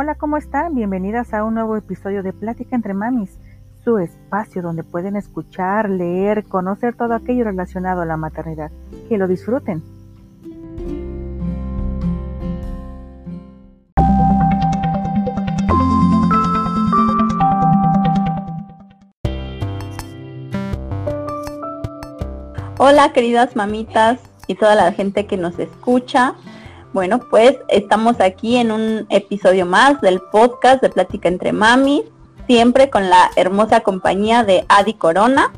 Hola, ¿cómo están? Bienvenidas a un nuevo episodio de Plática entre Mamis, su espacio donde pueden escuchar, leer, conocer todo aquello relacionado a la maternidad. Que lo disfruten. Hola queridas mamitas y toda la gente que nos escucha. Bueno, pues estamos aquí en un episodio más del podcast de Plática entre Mamis, siempre con la hermosa compañía de Adi Corona.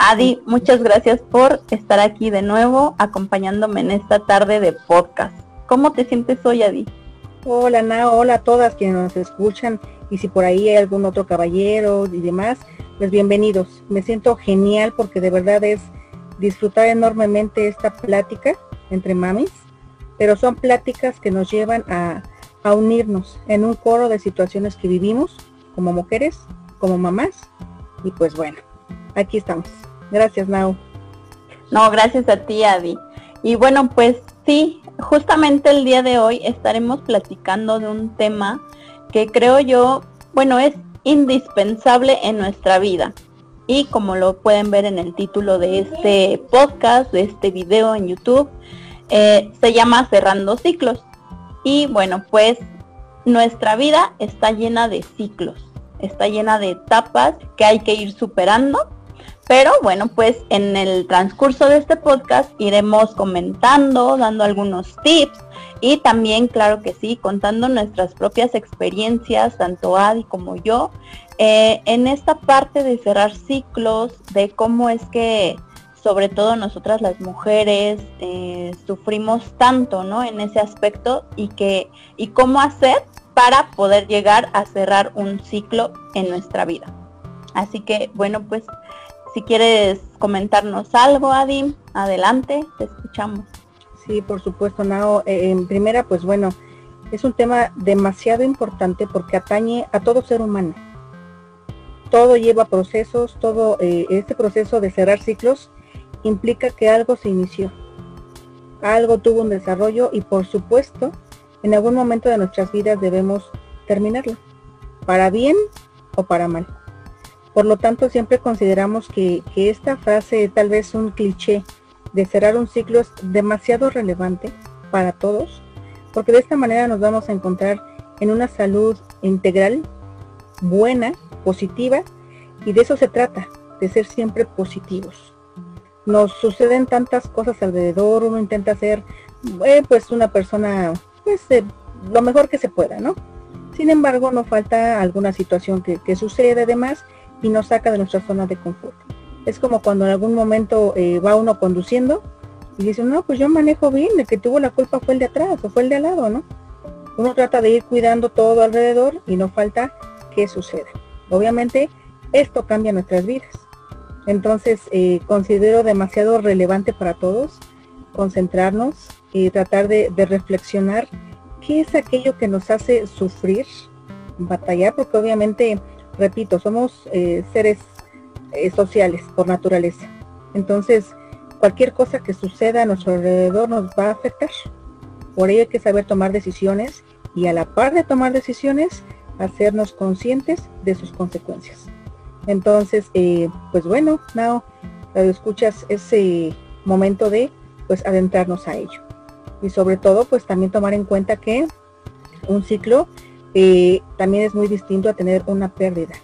Adi, muchas gracias por estar aquí de nuevo acompañándome en esta tarde de podcast. ¿Cómo te sientes hoy, Adi? Hola, Nao, hola a todas quienes nos escuchan y si por ahí hay algún otro caballero y demás, pues bienvenidos. Me siento genial porque de verdad es disfrutar enormemente esta plática entre mamis pero son pláticas que nos llevan a, unirnos en un coro de situaciones que vivimos como mujeres, como mamás. Y pues bueno, aquí estamos. Gracias, Nau. No, gracias a ti, Adi. Y bueno, pues sí, justamente el día de hoy estaremos platicando de un tema que creo yo, bueno, es indispensable en nuestra vida. Y como lo pueden ver en el título de este podcast, de este video en YouTube, eh, se llama Cerrando Ciclos. Y bueno, pues nuestra vida está llena de ciclos, está llena de etapas que hay que ir superando. Pero bueno, pues en el transcurso de este podcast iremos comentando, dando algunos tips y también, claro que sí, contando nuestras propias experiencias, tanto Adi como yo, eh, en esta parte de cerrar ciclos, de cómo es que sobre todo nosotras las mujeres eh, sufrimos tanto, ¿no? En ese aspecto y que y cómo hacer para poder llegar a cerrar un ciclo en nuestra vida. Así que bueno, pues si quieres comentarnos algo, Adi, adelante, te escuchamos. Sí, por supuesto, Nao. Eh, en primera, pues bueno, es un tema demasiado importante porque atañe a todo ser humano. Todo lleva procesos, todo eh, este proceso de cerrar ciclos implica que algo se inició, algo tuvo un desarrollo y por supuesto en algún momento de nuestras vidas debemos terminarlo, para bien o para mal. Por lo tanto, siempre consideramos que, que esta frase, tal vez un cliché de cerrar un ciclo, es demasiado relevante para todos, porque de esta manera nos vamos a encontrar en una salud integral, buena, positiva, y de eso se trata, de ser siempre positivos nos suceden tantas cosas alrededor, uno intenta ser eh, pues una persona pues eh, lo mejor que se pueda, ¿no? Sin embargo, no falta alguna situación que, que sucede además y nos saca de nuestra zona de confort. Es como cuando en algún momento eh, va uno conduciendo y dice, no, pues yo manejo bien, el que tuvo la culpa fue el de atrás o fue el de al lado, ¿no? Uno trata de ir cuidando todo alrededor y no falta que suceda. Obviamente, esto cambia nuestras vidas entonces, eh, considero demasiado relevante para todos concentrarnos y tratar de, reflexionar qué es aquello que nos hace sufrir, batallar, porque obviamente, repito, somos eh, seres eh, sociales por naturaleza. Entonces, cualquier cosa que suceda a nuestro alrededor nos va a afectar. Por ello hay que saber tomar decisiones y a la par de tomar decisiones, hacernos conscientes de sus consecuencias. Entonces, eh, pues bueno, Nao, escuchas ese momento de pues adentrarnos a ello. Y sobre todo, pues también tomar en cuenta que un ciclo eh, también es muy distinto a tener una pérdida.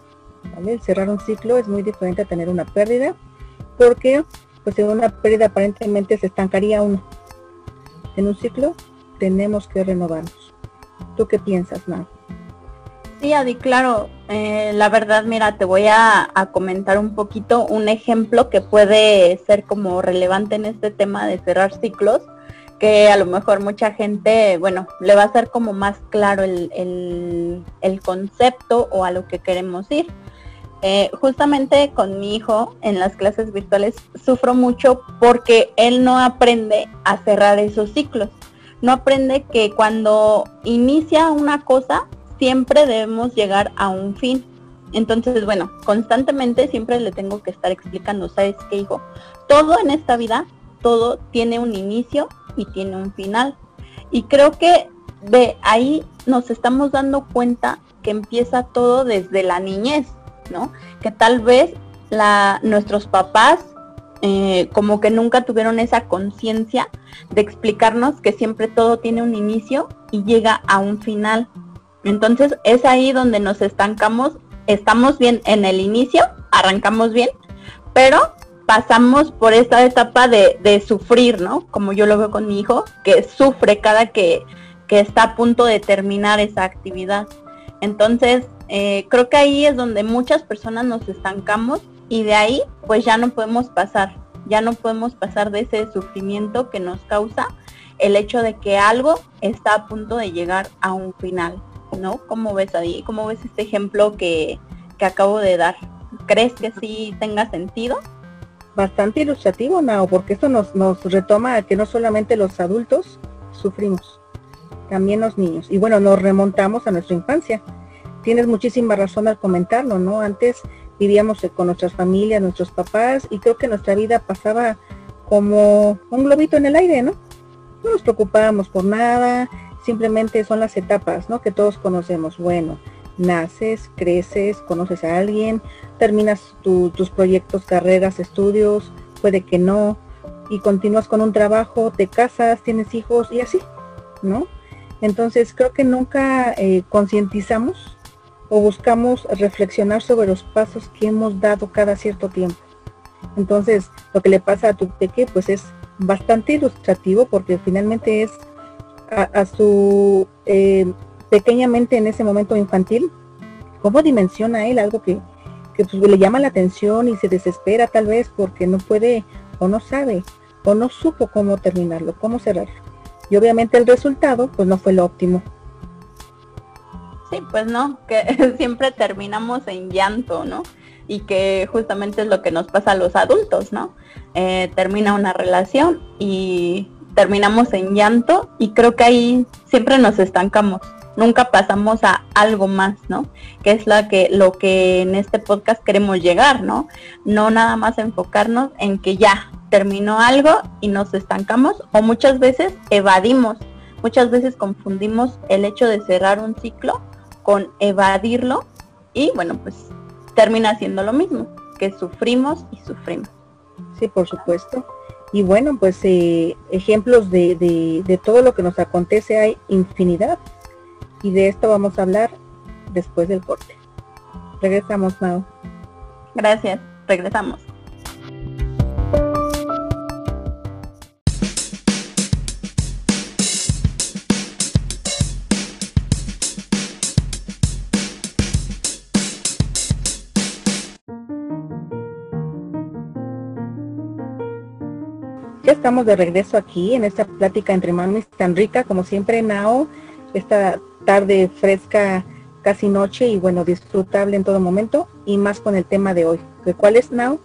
Cerrar un ciclo es muy diferente a tener una pérdida, porque pues en una pérdida aparentemente se estancaría uno. En un ciclo tenemos que renovarnos. ¿Tú qué piensas, Nao? Sí, Adi, claro. Eh, la verdad, mira, te voy a, comentar un poquito un ejemplo que puede ser como relevante en este tema de cerrar ciclos, que a lo mejor mucha gente, bueno, le va a ser como más claro el, concepto o a lo que queremos ir. Eh, justamente con mi hijo en las clases virtuales sufro mucho porque él no aprende a cerrar esos ciclos. No aprende que cuando inicia una cosa, siempre debemos llegar a un fin. Entonces, bueno, constantemente siempre le tengo que estar explicando, ¿sabes qué, hijo? Todo en esta vida, todo tiene un inicio y tiene un final. Y creo que ve, ahí nos estamos dando cuenta que empieza todo desde la niñez, ¿no? Que tal vez la, nuestros papás eh, como que nunca tuvieron esa conciencia de explicarnos que siempre todo tiene un inicio y llega a un final. Entonces es ahí donde nos estancamos, estamos bien en el inicio, arrancamos bien, pero pasamos por esta etapa de, sufrir, ¿no? Como yo lo veo con mi hijo, que sufre cada que, que está a punto de terminar esa actividad. Entonces, eh, creo que ahí es donde muchas personas nos estancamos y de ahí pues ya no podemos pasar, ya no podemos pasar de ese sufrimiento que nos causa el hecho de que algo está a punto de llegar a un final, ¿no? ¿Cómo ves ahí? ¿Cómo ves este ejemplo que, que acabo de dar? ¿Crees que sí tenga sentido? Bastante ilustrativo, Nao, porque esto nos, nos retoma a que no solamente los adultos sufrimos, también los niños. Y bueno, nos remontamos a nuestra infancia. Tienes muchísima razón al comentarlo, ¿no? Antes vivíamos con nuestras familias, nuestros papás, y creo que nuestra vida pasaba como un globito en el aire, ¿no? No nos preocupábamos por nada, simplemente son las etapas, ¿no? Que todos conocemos. Bueno, naces, creces, conoces a alguien, terminas tus proyectos, carreras, estudios, puede que no, y continúas con un trabajo, te casas, tienes hijos y así, ¿no? Entonces creo que nunca eh, concientizamos o buscamos reflexionar sobre los pasos que hemos dado cada cierto tiempo. Entonces lo que le pasa a tu peque pues es bastante ilustrativo porque finalmente es a, su eh, pequeñamente en ese momento infantil, cómo dimensiona él algo que, que pues, le llama la atención y se desespera tal vez porque no puede o no sabe o no supo cómo terminarlo, cómo cerrarlo y obviamente el resultado pues no fue lo óptimo. Sí, pues no, que siempre terminamos en llanto, ¿no? Y que justamente es lo que nos pasa a los adultos, ¿no? Eh, termina una relación y terminamos en llanto y creo que ahí siempre nos estancamos. Nunca pasamos a algo más, ¿no? Que es la que, lo que en este podcast queremos llegar, ¿no? No nada más enfocarnos en que ya, terminó algo y nos estancamos o muchas veces evadimos. Muchas veces confundimos el hecho de cerrar un ciclo con evadirlo y bueno, pues termina siendo lo mismo, que sufrimos y sufrimos. Sí, por supuesto. Y bueno, pues eh, ejemplos de, de, de todo lo que nos acontece hay infinidad. Y de esto vamos a hablar después del corte. Regresamos, Mau. Gracias, regresamos. Ya estamos de regreso aquí en esta plática entre mamis tan rica como siempre, Nao, esta tarde fresca, casi noche y bueno, disfrutable en todo momento y más con el tema de hoy. ¿Cuál es, Nao?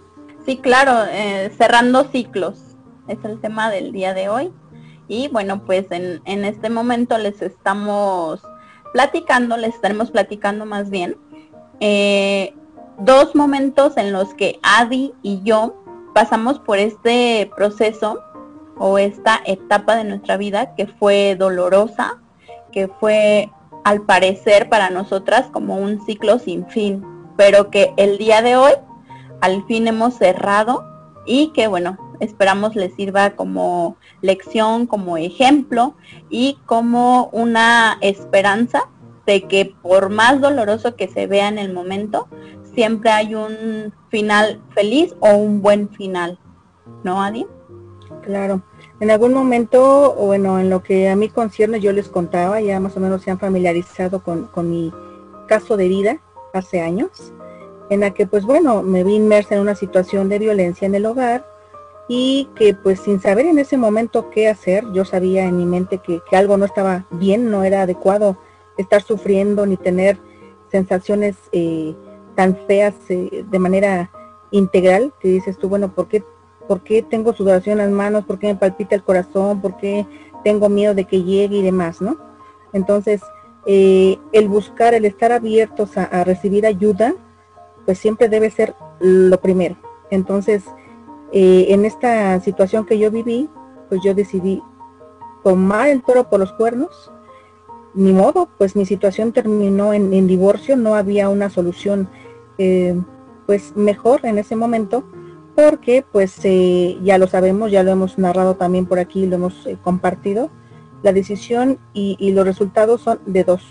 Sí, claro, eh, cerrando ciclos es el tema del día de hoy. Y bueno, pues en, en este momento les estamos platicando, les estaremos platicando más bien, eh, dos momentos en los que Adi y yo pasamos por este proceso o esta etapa de nuestra vida que fue dolorosa, que fue al parecer para nosotras como un ciclo sin fin, pero que el día de hoy al fin hemos cerrado y que bueno, esperamos les sirva como lección, como ejemplo y como una esperanza de que por más doloroso que se vea en el momento, siempre hay un final feliz o un buen final, ¿no, Adi? Claro. En algún momento, bueno, en lo que a mí concierne, yo les contaba, ya más o menos se han familiarizado con, con mi caso de vida hace años, en la que pues bueno, me vi inmersa en una situación de violencia en el hogar y que pues sin saber en ese momento qué hacer, yo sabía en mi mente que, que algo no estaba bien, no era adecuado estar sufriendo ni tener sensaciones eh, tan feas eh, de manera integral, que dices tú, bueno, ¿por qué, ¿por qué tengo sudoración en las manos? ¿Por qué me palpita el corazón? ¿Por qué tengo miedo de que llegue y demás, no? Entonces, eh, el buscar, el estar abiertos a, recibir ayuda, pues siempre debe ser lo primero. Entonces, eh, en esta situación que yo viví, pues yo decidí tomar el toro por los cuernos ni modo, pues mi situación terminó en, divorcio, no había una solución eh, pues mejor en ese momento, porque pues eh, ya lo sabemos, ya lo hemos narrado también por aquí, lo hemos eh, compartido, la decisión y, los resultados son de dos,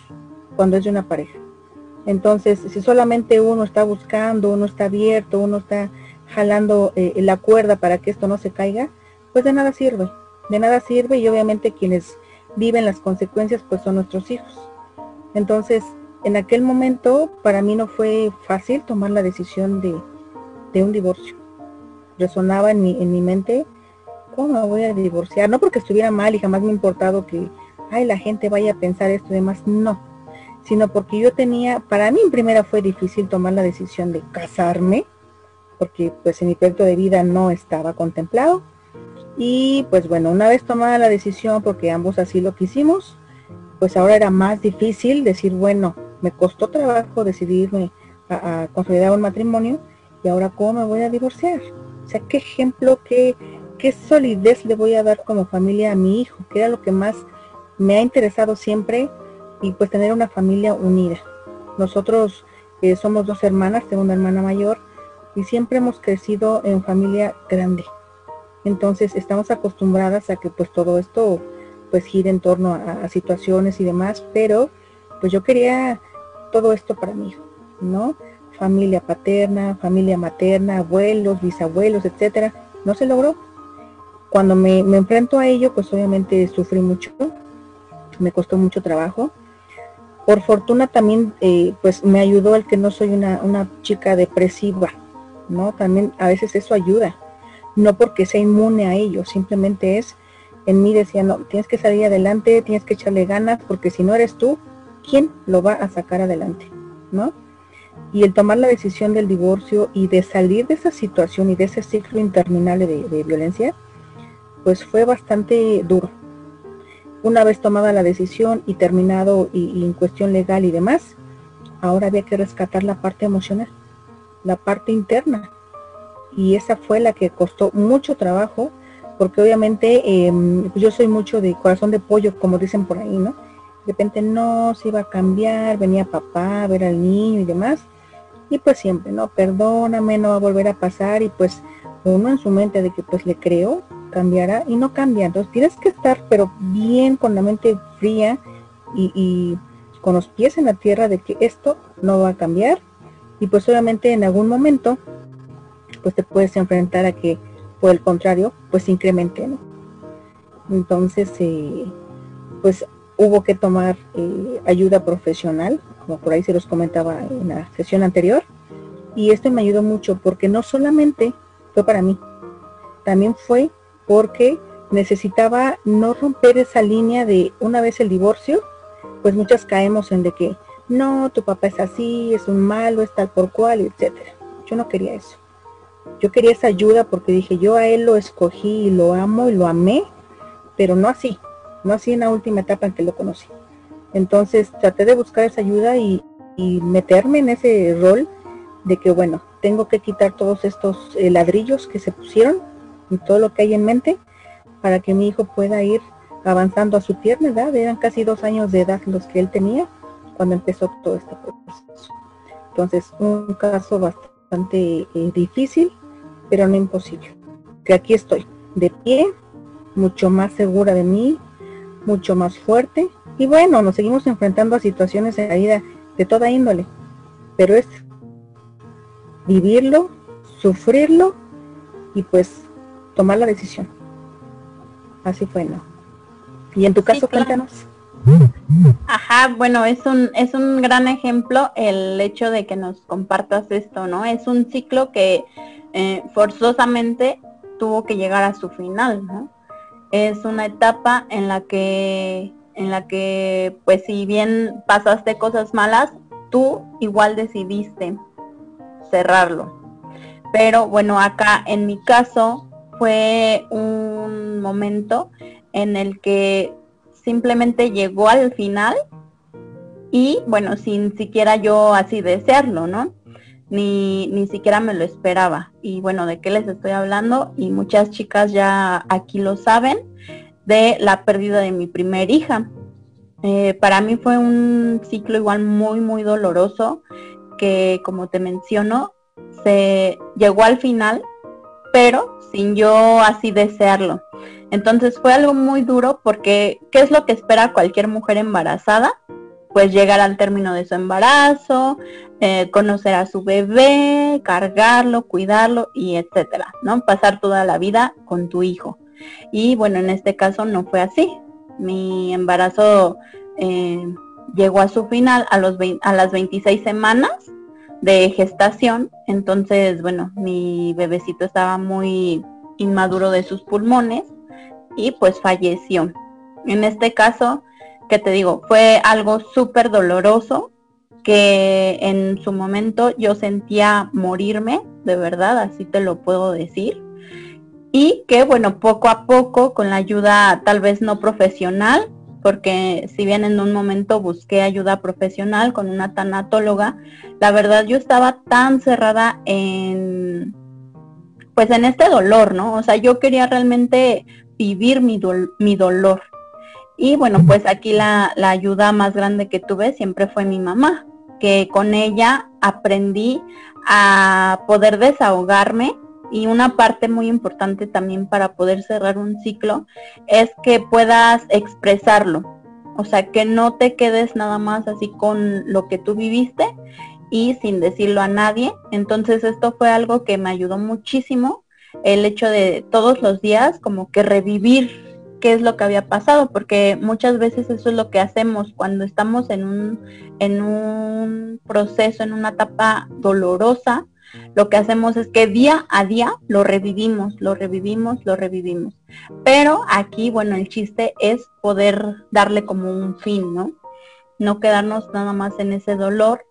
cuando es de una pareja. Entonces, si solamente uno está buscando, uno está abierto, uno está jalando la cuerda para que esto no se caiga, pues de nada sirve, de nada sirve y obviamente quienes viven las consecuencias pues son nuestros hijos. Entonces, en aquel momento para mí no fue fácil tomar la decisión de, un divorcio. Resonaba en mi, en mi mente, ¿cómo me voy a divorciar? No porque estuviera mal y jamás me importado que, ay, la gente vaya a pensar esto y demás, no. Sino porque yo tenía, para mí en primera fue difícil tomar la decisión de casarme, porque pues en mi proyecto de vida no estaba contemplado y pues bueno, una vez tomada la decisión, porque ambos así lo quisimos, pues ahora era más difícil decir, bueno, me costó trabajo decidirme a, consolidar un matrimonio y ahora cómo me voy a divorciar. O sea, qué ejemplo, qué, qué solidez le voy a dar como familia a mi hijo, que era lo que más me ha interesado siempre y pues tener una familia unida. Nosotros eh, somos dos hermanas, tengo una hermana mayor y siempre hemos crecido en familia grande. Entonces estamos acostumbradas a que pues todo esto pues gire en torno a, situaciones y demás, pero pues yo quería todo esto para hijo, ¿no? Familia paterna, familia materna, abuelos, bisabuelos, etcétera. No se logró. Cuando me, enfrento a ello, pues obviamente sufrí mucho, me costó mucho trabajo. Por fortuna también, eh, pues me ayudó el que no soy una, una chica depresiva, ¿no? También a veces eso ayuda no porque sea inmune a ello, simplemente es, en mí decía, no, tienes que salir adelante, tienes que echarle ganas, porque si no eres tú, ¿quién lo va a sacar adelante? ¿No? Y el tomar la decisión del divorcio y de salir de esa situación y de ese ciclo interminable de, violencia, pues fue bastante duro. Una vez tomada la decisión y terminado y en cuestión legal y demás, ahora había que rescatar la parte emocional, la parte interna, y esa fue la que costó mucho trabajo, porque obviamente em, pues yo soy mucho de corazón de pollo, como dicen por ahí, ¿no? De repente no se iba a cambiar, venía papá a ver al niño y demás, y pues siempre, ¿no? Perdóname, no va a volver a pasar, y pues uno en su mente de que pues le creo, cambiará, y no cambia. Entonces tienes que estar, pero bien con la mente fría y, y con los pies en la tierra de que esto no va a cambiar, y pues obviamente en algún momento pues te puedes enfrentar a que, por el contrario, pues incremente, ¿no? Entonces, eh, pues hubo que tomar eh, ayuda profesional, como por ahí se los comentaba en la sesión anterior, y esto me ayudó mucho porque no solamente fue para mí, también fue porque necesitaba no romper esa línea de una vez el divorcio, pues muchas caemos en de que no, tu papá es así, es un malo, es tal por cual, etcétera. Yo no quería eso. Yo quería esa ayuda porque dije, yo a él lo escogí y lo amo y lo amé, pero no así, no así en la última etapa en que lo conocí. Entonces traté de buscar esa ayuda y, meterme en ese rol de que, bueno, tengo que quitar todos estos eh, ladrillos que se pusieron y todo lo que hay en mente para que mi hijo pueda ir avanzando a su tierna edad. Eran casi dos años de edad los que él tenía cuando empezó todo este proceso. Entonces, un caso bastante eh, difícil, pero no imposible. Que aquí estoy, de pie, mucho más segura de mí, mucho más fuerte. Y bueno, nos seguimos enfrentando a situaciones en la vida de toda índole. Pero es vivirlo, sufrirlo y pues tomar la decisión. Así fue, ¿no? Y en tu caso, cuéntanos. Ajá, bueno, es un, es un gran ejemplo el hecho de que nos compartas esto, ¿no? Es un ciclo que eh, forzosamente tuvo que llegar a su final, ¿no? Es una etapa en la que, en la que, pues si bien pasaste cosas malas, tú igual decidiste cerrarlo. Pero bueno, acá en mi caso fue un momento en el que simplemente llegó al final y bueno, sin siquiera yo así desearlo, ¿no? Ni, ni siquiera me lo esperaba. Y bueno, ¿de qué les estoy hablando? Y muchas chicas ya aquí lo saben, de la pérdida de mi primer hija. Eh, para mí fue un ciclo igual muy, muy doloroso que, como te menciono, se llegó al final, pero sin yo así desearlo. Entonces fue algo muy duro porque ¿qué es lo que espera cualquier mujer embarazada? Pues llegar al término de su embarazo, eh, conocer a su bebé, cargarlo, cuidarlo y etcétera, ¿no? Pasar toda la vida con tu hijo. Y bueno, en este caso no fue así. Mi embarazo eh, llegó a su final a, los a las 26 semanas de gestación. Entonces, bueno, mi bebecito estaba muy inmaduro de sus pulmones y pues falleció. En este caso, que te digo, fue algo súper doloroso que en su momento yo sentía morirme, de verdad, así te lo puedo decir. Y que bueno, poco a poco, con la ayuda tal vez no profesional, porque si bien en un momento busqué ayuda profesional con una tanatóloga, la verdad yo estaba tan cerrada en, pues en este dolor, ¿no? O sea, yo quería realmente vivir mi, mi dolor. Y bueno, pues aquí la, la ayuda más grande que tuve siempre fue mi mamá, que con ella aprendí a poder desahogarme y una parte muy importante también para poder cerrar un ciclo es que puedas expresarlo. O sea, que no te quedes nada más así con lo que tú viviste y sin decirlo a nadie. Entonces esto fue algo que me ayudó muchísimo el hecho de todos los días como que revivir qué es lo que había pasado, porque muchas veces eso es lo que hacemos cuando estamos en un, en un proceso, en una etapa dolorosa, lo que hacemos es que día a día lo revivimos, lo revivimos, lo revivimos. Pero aquí, bueno, el chiste es poder darle como un fin, ¿no? No quedarnos nada más en ese dolor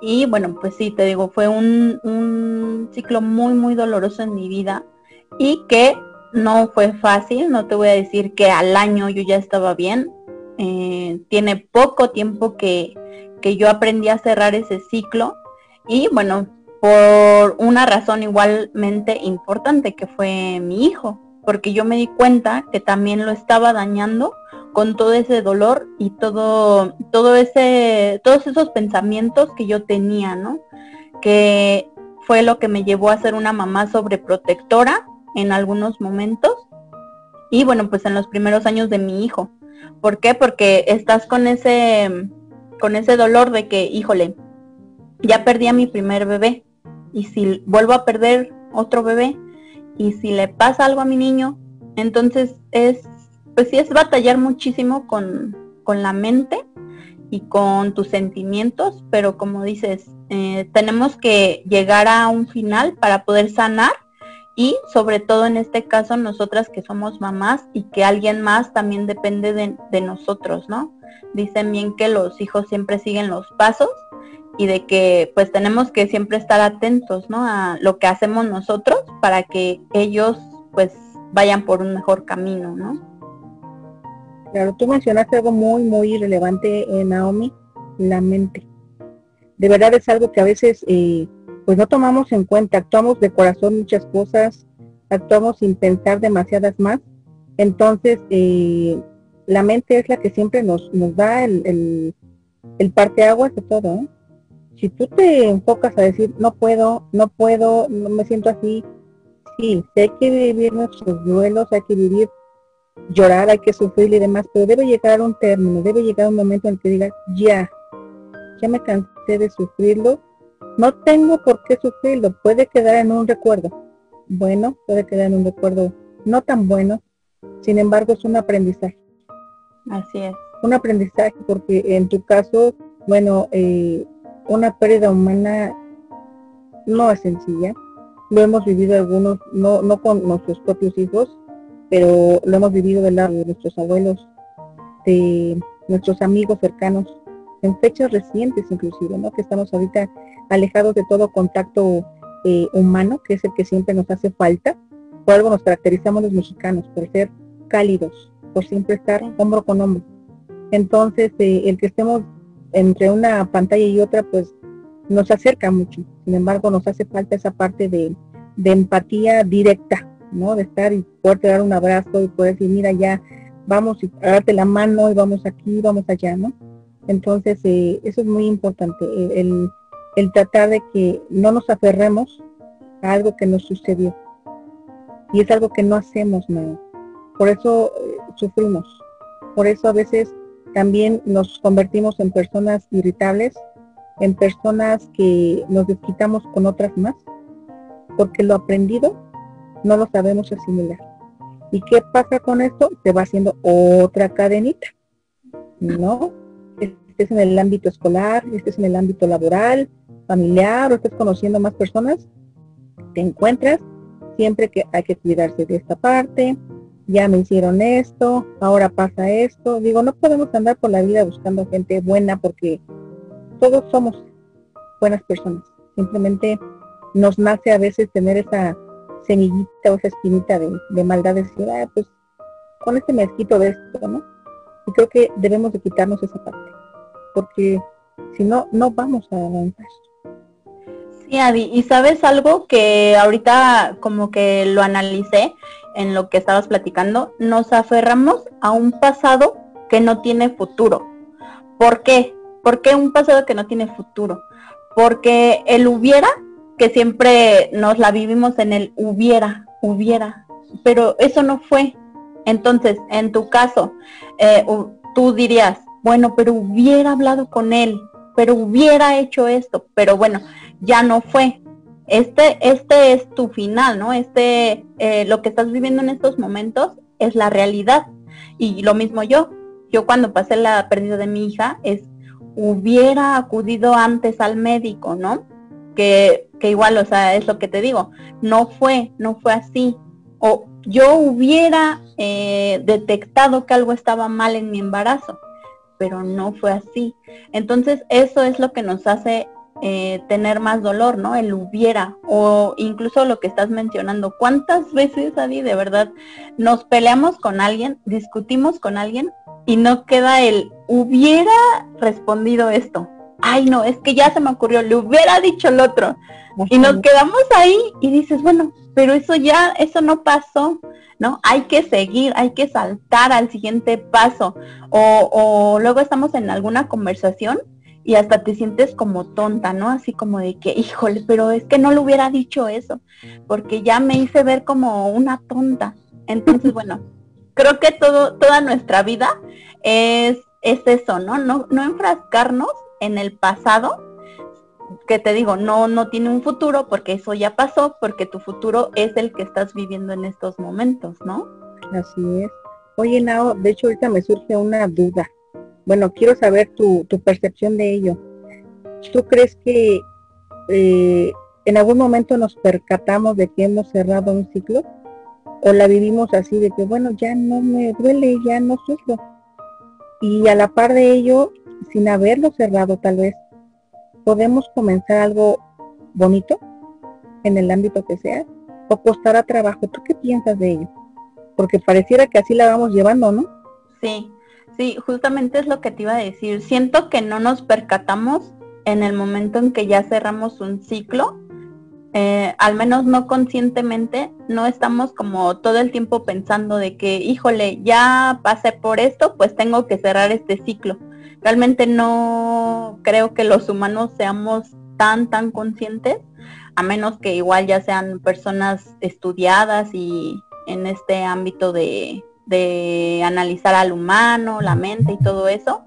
y bueno, pues sí, te digo, fue un, ciclo muy, muy doloroso en mi vida y que no fue fácil, no te voy a decir que al año yo ya estaba bien. Eh, tiene poco tiempo que, que yo aprendí a cerrar ese ciclo y bueno, por una razón igualmente importante que fue mi hijo, porque yo me di cuenta que también lo estaba dañando con todo ese dolor y todo, todo ese, todos esos pensamientos que yo tenía, ¿no? Que fue lo que me llevó a ser una mamá sobreprotectora en algunos momentos. Y bueno, pues en los primeros años de mi hijo. ¿Por qué? Porque estás con ese, con ese dolor de que, híjole, ya perdí a mi primer bebé. Y si vuelvo a perder otro bebé, y si le pasa algo a mi niño, entonces es pues sí es batallar muchísimo con, la mente y con tus sentimientos, pero como dices, eh, tenemos que llegar a un final para poder sanar y sobre todo en este caso nosotras que somos mamás y que alguien más también depende de, nosotros, ¿no? Dicen bien que los hijos siempre siguen los pasos y de que pues tenemos que siempre estar atentos, ¿no? A lo que hacemos nosotros para que ellos pues vayan por un mejor camino, ¿no? Claro, tú mencionaste algo muy, muy relevante, eh, Naomi, la mente. De verdad es algo que a veces eh, pues no tomamos en cuenta, actuamos de corazón muchas cosas, actuamos sin pensar demasiadas más. Entonces, eh, la mente es la que siempre nos, nos da el, el, el parteaguas de todo. Si tú te enfocas a decir, no puedo, no puedo, no me siento así, sí, hay que vivir nuestros duelos, hay que vivir llorar, hay que sufrir y demás, pero debe llegar un término, debe llegar un momento en que digas, ya, ya me cansé de sufrirlo, no tengo por qué sufrirlo, puede quedar en un recuerdo. Bueno, puede quedar en un recuerdo no tan bueno, sin embargo es un aprendizaje. Así es. Un aprendizaje porque en tu caso, bueno, eh, una pérdida humana no es sencilla. Lo hemos vivido algunos, no, no con nuestros propios hijos, pero lo hemos vivido del lado de nuestros abuelos, de nuestros amigos cercanos, en fechas recientes inclusive, ¿no? Que estamos ahorita alejados de todo contacto eh, humano, que es el que siempre nos hace falta. Por algo nos caracterizamos los mexicanos, por ser cálidos, por siempre estar hombro con hombro. Entonces, eh, el que estemos entre una pantalla y otra, pues nos acerca mucho. Sin embargo, nos hace falta esa parte de, empatía directa, ¿no? De estar y poder dar un abrazo y poder decir, mira, ya vamos a darte la mano y vamos aquí, vamos allá, ¿no? Entonces, eh, eso es muy importante, el, el tratar de que no nos aferremos a algo que nos sucedió. Y es algo que no hacemos, ¿no? Por eso eh, sufrimos. Por eso a veces también nos convertimos en personas irritables, en personas que nos desquitamos con otras más, porque lo aprendido no lo sabemos asimilar. ¿Y qué pasa con esto? Se va haciendo otra cadenita, ¿no? Este es en el ámbito escolar, este es en el ámbito laboral, familiar, o estés conociendo más personas, te encuentras siempre que hay que cuidarse de esta parte, ya me hicieron esto, ahora pasa esto. Digo, no podemos andar por la vida buscando gente buena porque todos somos buenas personas. Simplemente nos nace a veces tener esa semillita o esa espinita de, maldad de decir, ah, pues con este me de esto, ¿no? Y creo que debemos de quitarnos esa parte, porque si no, no vamos a avanzar. Sí, Adi, y sabes algo que ahorita como que lo analicé en lo que estabas platicando, nos aferramos a un pasado que no tiene futuro. ¿Por qué? ¿Por qué un pasado que no tiene futuro? Porque el hubiera, que siempre nos la vivimos en el hubiera, hubiera, pero eso no fue. Entonces, en tu caso, eh, tú dirías, bueno, pero hubiera hablado con él, pero hubiera hecho esto, pero bueno, ya no fue. Este, este es tu final, ¿no? Este, eh, lo que estás viviendo en estos momentos es la realidad. Y lo mismo yo. Yo cuando pasé la pérdida de mi hija es, hubiera acudido antes al médico, ¿no? Que, que igual, o sea, es lo que te digo, no fue, no fue así. O yo hubiera eh, detectado que algo estaba mal en mi embarazo, pero no fue así. Entonces, eso es lo que nos hace eh, tener más dolor, ¿no? El hubiera o incluso lo que estás mencionando. ¿Cuántas veces, Adi, de verdad nos peleamos con alguien, discutimos con alguien y no queda el hubiera respondido esto? Ay, no, es que ya se me ocurrió, le hubiera dicho el otro. Y nos quedamos ahí y dices, bueno, pero eso ya, eso no pasó, ¿no? Hay que seguir, hay que saltar al siguiente paso. O, o luego estamos en alguna conversación y hasta te sientes como tonta, ¿no? Así como de que, híjole, pero es que no le hubiera dicho eso, porque ya me hice ver como una tonta. Entonces, bueno, creo que todo, toda nuestra vida es, es eso, ¿no? ¿no? No enfrascarnos en el pasado, que te digo, no, no tiene un futuro, porque eso ya pasó, porque tu futuro es el que estás viviendo en estos momentos, ¿no? Así es. Oye, Nao, de hecho ahorita me surge una duda. Bueno, quiero saber tu, percepción de ello. ¿Tú crees que eh, en algún momento nos percatamos de que hemos cerrado un ciclo? ¿O la vivimos así de que, bueno, ya no me duele, ya no sufro? Y a la par de ello, sin haberlo cerrado tal vez, podemos comenzar algo bonito en el ámbito que sea o costará trabajo. ¿Tú qué piensas de ello? Porque pareciera que así la vamos llevando, ¿no? Sí, Sí, justamente es lo que te iba a decir. Siento que no nos percatamos en el momento en que ya cerramos un ciclo, eh, al menos no conscientemente, no estamos como todo el tiempo pensando de que, híjole, ya pasé por esto, pues tengo que cerrar este ciclo. Realmente no creo que los humanos seamos tan, tan conscientes, a menos que igual ya sean personas estudiadas y en este ámbito de, de analizar al humano, la mente y todo eso,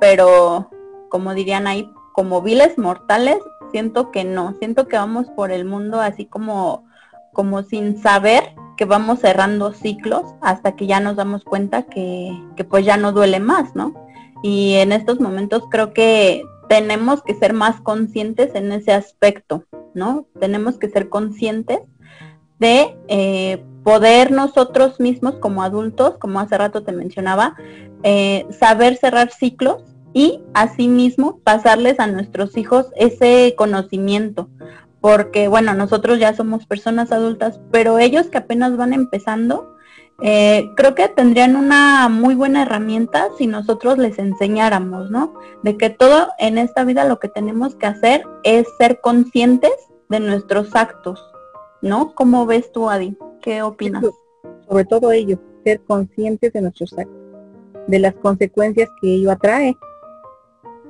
pero como dirían ahí, como viles mortales, siento que no, siento que vamos por el mundo así como, como sin saber que vamos cerrando ciclos hasta que ya nos damos cuenta que, que pues ya no duele más, ¿no? Y en estos momentos creo que tenemos que ser más conscientes en ese aspecto, ¿no? Tenemos que ser conscientes de eh, poder nosotros mismos como adultos, como hace rato te mencionaba, eh, saber cerrar ciclos y asimismo pasarles a nuestros hijos ese conocimiento. Porque bueno, nosotros ya somos personas adultas, pero ellos que apenas van empezando, eh, creo que tendrían una muy buena herramienta si nosotros les enseñáramos, ¿no? De que todo en esta vida lo que tenemos que hacer es ser conscientes de nuestros actos, ¿no? ¿Cómo ves tú, Adi? ¿Qué opinas? Sobre todo ello, ser conscientes de nuestros actos. de las consecuencias que ello atrae,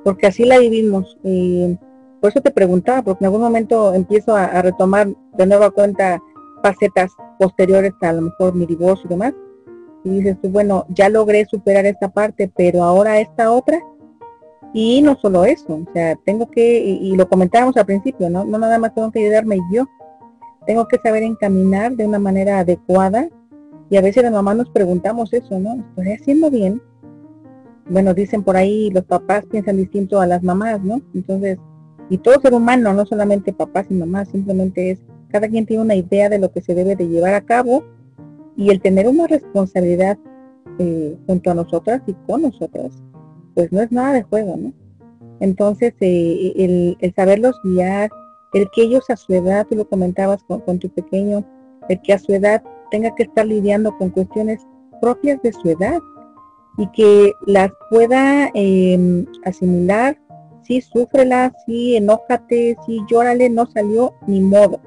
porque así la vivimos. Eh, por eso te preguntaba, porque en algún momento empiezo a, retomar de nueva cuenta facetas posteriores a, lo mejor mi divorcio y demás. Y dices tú, bueno, ya logré superar esta parte, pero ahora esta otra. Y no solo eso, o sea, tengo que, y, lo comentábamos al principio, ¿no? No nada más tengo que ayudarme yo, tengo que saber encaminar de una manera adecuada. Y a veces las mamás nos preguntamos eso, ¿no? ¿Estoy haciendo bien? Bueno, dicen por ahí, los papás piensan distinto a las mamás, ¿no? Entonces, y todo ser humano, no solamente papás y mamás, simplemente es, cada quien tiene una idea de lo que se debe de llevar a cabo y el tener una responsabilidad eh, junto a nosotras y con nosotras, pues no es nada de juego, ¿no? Entonces, eh, el, saberlos guiar, el que ellos a su edad, tú lo comentabas con, tu pequeño, el que a su edad tenga que estar lidiando con cuestiones propias de su edad y que las pueda em, asimilar, sí, súfrela, sí, enójate, sí, llórale, no salió, ni modo.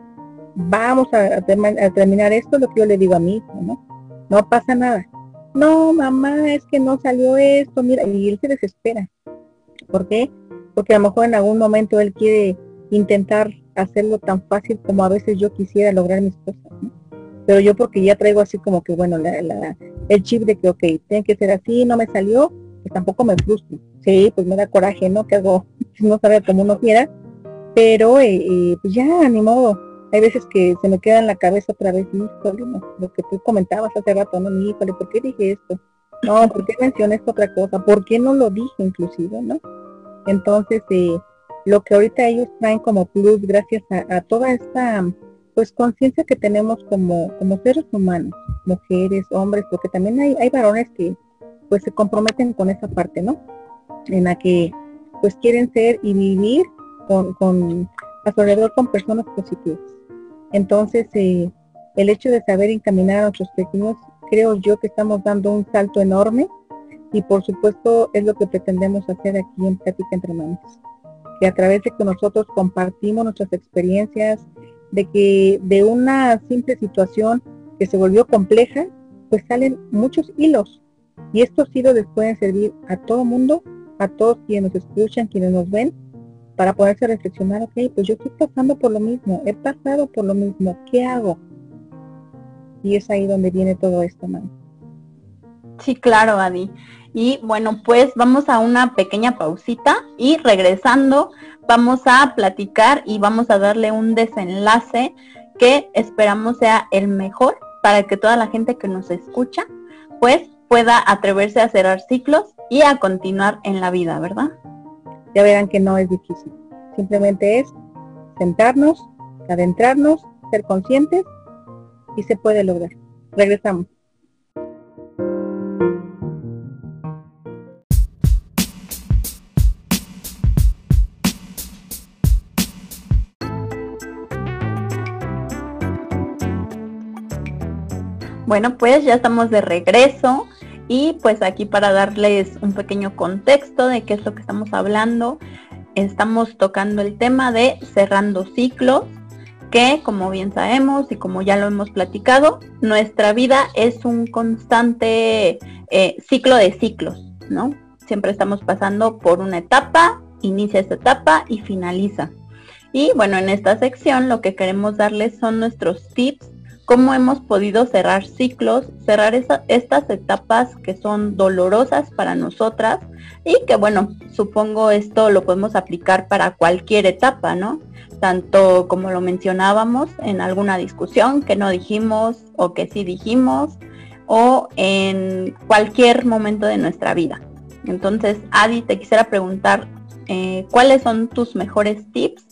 Vamos a, terminar esto, lo que yo le digo a mi hijo, ¿no? No pasa nada. No, mamá, es que no salió esto, mira, y él se desespera. ¿Por qué? Porque a lo mejor en algún momento él quiere intentar hacerlo tan fácil como a veces yo quisiera lograr mis cosas, Pero yo porque ya traigo así como que, bueno, la, el chip de que, ok, tiene que ser así, no me salió, pues tampoco me frustro. Sí, pues me da coraje, ¿no? Que hago, no sabe como uno quiera, pero eh, eh, pues ya, ni modo. Hay veces que se me queda en la cabeza otra vez, híjole, lo que tú comentabas hace rato, no, híjole, ¿por qué dije esto? No, ¿por qué mencioné esta otra cosa? ¿Por qué no lo dije inclusive, no? Entonces, eh, lo que ahorita ellos traen como plus gracias a, toda esta pues conciencia que tenemos como, como seres humanos, mujeres, hombres, porque también hay, hay varones que pues se comprometen con esa parte, ¿no? En la que pues quieren ser y vivir con, con a su alrededor con personas positivas. Entonces, eh, el hecho de saber encaminar a nuestros pequeños, creo yo que estamos dando un salto enorme y por supuesto es lo que pretendemos hacer aquí en Plática Entre Manos que a través de que nosotros compartimos nuestras experiencias, de que de una simple situación que se volvió compleja, pues salen muchos hilos. Y estos hilos les pueden servir a todo mundo, a todos quienes nos escuchan, quienes nos ven, para poderse reflexionar, ok, pues yo estoy pasando por lo mismo, he pasado por lo mismo, ¿qué hago? Y es ahí donde viene todo esto, man. Sí, claro, Adi. Y bueno, pues vamos a una pequeña pausita y regresando vamos a platicar y vamos a darle un desenlace que esperamos sea el mejor para que toda la gente que nos escucha pues pueda atreverse a cerrar ciclos y a continuar en la vida, ¿verdad? Ya verán que no es difícil. Simplemente es sentarnos, adentrarnos, ser conscientes y se puede lograr. Regresamos. Bueno, pues ya estamos de regreso y pues aquí para darles un pequeño contexto de qué es lo que estamos hablando, estamos tocando el tema de cerrando ciclos, que como bien sabemos y como ya lo hemos platicado, nuestra vida es un constante eh, ciclo de ciclos, ¿no? Siempre estamos pasando por una etapa, inicia esta etapa y finaliza. Y bueno, en esta sección lo que queremos darles son nuestros tips cómo hemos podido cerrar ciclos, cerrar estas etapas que son dolorosas para nosotras y que bueno, supongo esto lo podemos aplicar para cualquier etapa, ¿no? Tanto como lo mencionábamos en alguna discusión que no dijimos o que sí dijimos o en cualquier momento de nuestra vida. Entonces, Adi, te quisiera preguntar, eh, ¿cuáles son tus mejores tips?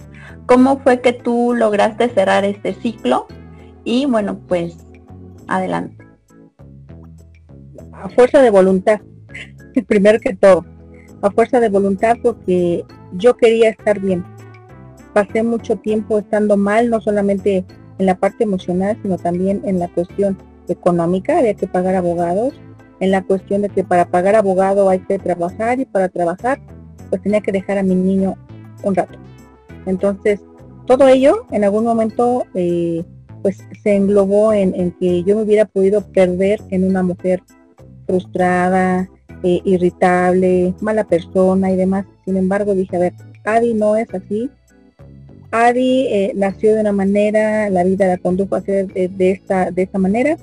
¿Cómo fue que tú lograste cerrar este ciclo? Y bueno, pues adelante. A fuerza de voluntad, primero que todo, a fuerza de voluntad porque yo quería estar bien. Pasé mucho tiempo estando mal, no solamente en la parte emocional, sino también en la cuestión económica, había que pagar abogados, en la cuestión de que para pagar abogado hay que trabajar y para trabajar pues tenía que dejar a mi niño un rato. Entonces, todo ello en algún momento eh, pues se englobó en, que yo me hubiera podido perder en una mujer frustrada, eh, irritable, mala persona y demás. Sin embargo, dije, a ver, Adi no es así. Adi eh, nació de una manera, la vida la condujo a ser de, esta, de esta manera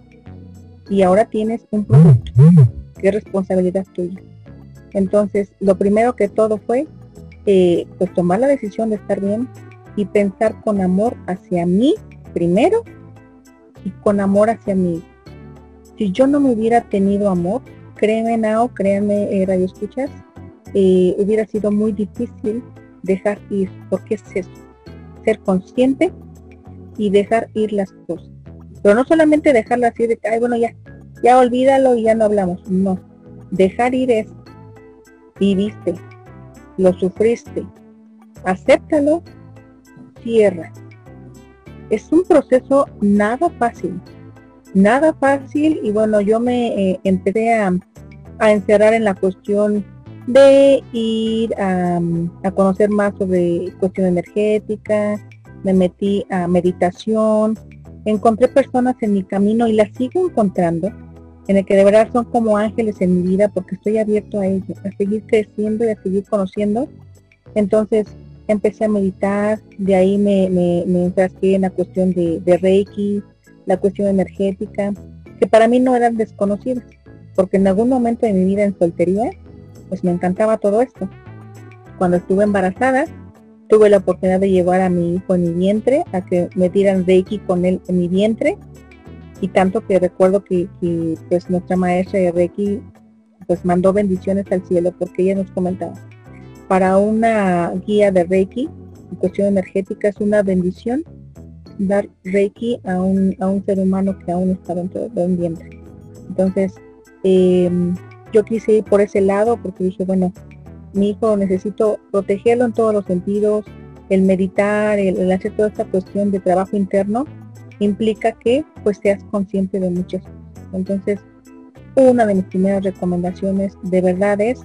y ahora tienes un producto. ¿Qué responsabilidad tuya? Entonces, lo primero que todo fue, eh, pues tomar la decisión de estar bien y pensar con amor hacia mí primero y con amor hacia mí. Si yo no me hubiera tenido amor, créeme Nao, créeme eh, Radio Escuchas, eh, hubiera sido muy difícil dejar ir, porque es eso, ser consciente y dejar ir las cosas. Pero no solamente dejarlas ir de ay, bueno, ya, ya olvídalo y ya no hablamos. No, dejar ir es, viviste, lo sufriste, acéptalo, cierra. Es un proceso nada fácil, nada fácil y bueno, yo me eh, empecé a, encerrar en la cuestión de ir a, a, conocer más sobre cuestión energética, me metí a meditación, encontré personas en mi camino y las sigo encontrando en el que de verdad son como ángeles en mi vida porque estoy abierto a ello, a seguir creciendo y a seguir conociendo. Entonces empecé a meditar, de ahí me, me, en la cuestión de, Reiki, la cuestión energética, que para mí no eran desconocidas, porque en algún momento de mi vida en soltería, pues me encantaba todo esto. Cuando estuve embarazada, tuve la oportunidad de llevar a mi hijo en mi vientre, a que me dieran Reiki con él en mi vientre, y tanto que recuerdo que, pues nuestra maestra de Reiki pues mandó bendiciones al cielo porque ella nos comentaba para una guía de Reiki en cuestión energética es una bendición dar Reiki a un, a un ser humano que aún está dentro de un vientre entonces em, yo quise ir por ese lado porque dije bueno mi hijo necesito protegerlo en todos los sentidos el meditar el hacer toda esta cuestión de trabajo interno implica que pues seas consciente de muchas cosas. Entonces, una de mis primeras recomendaciones de verdad es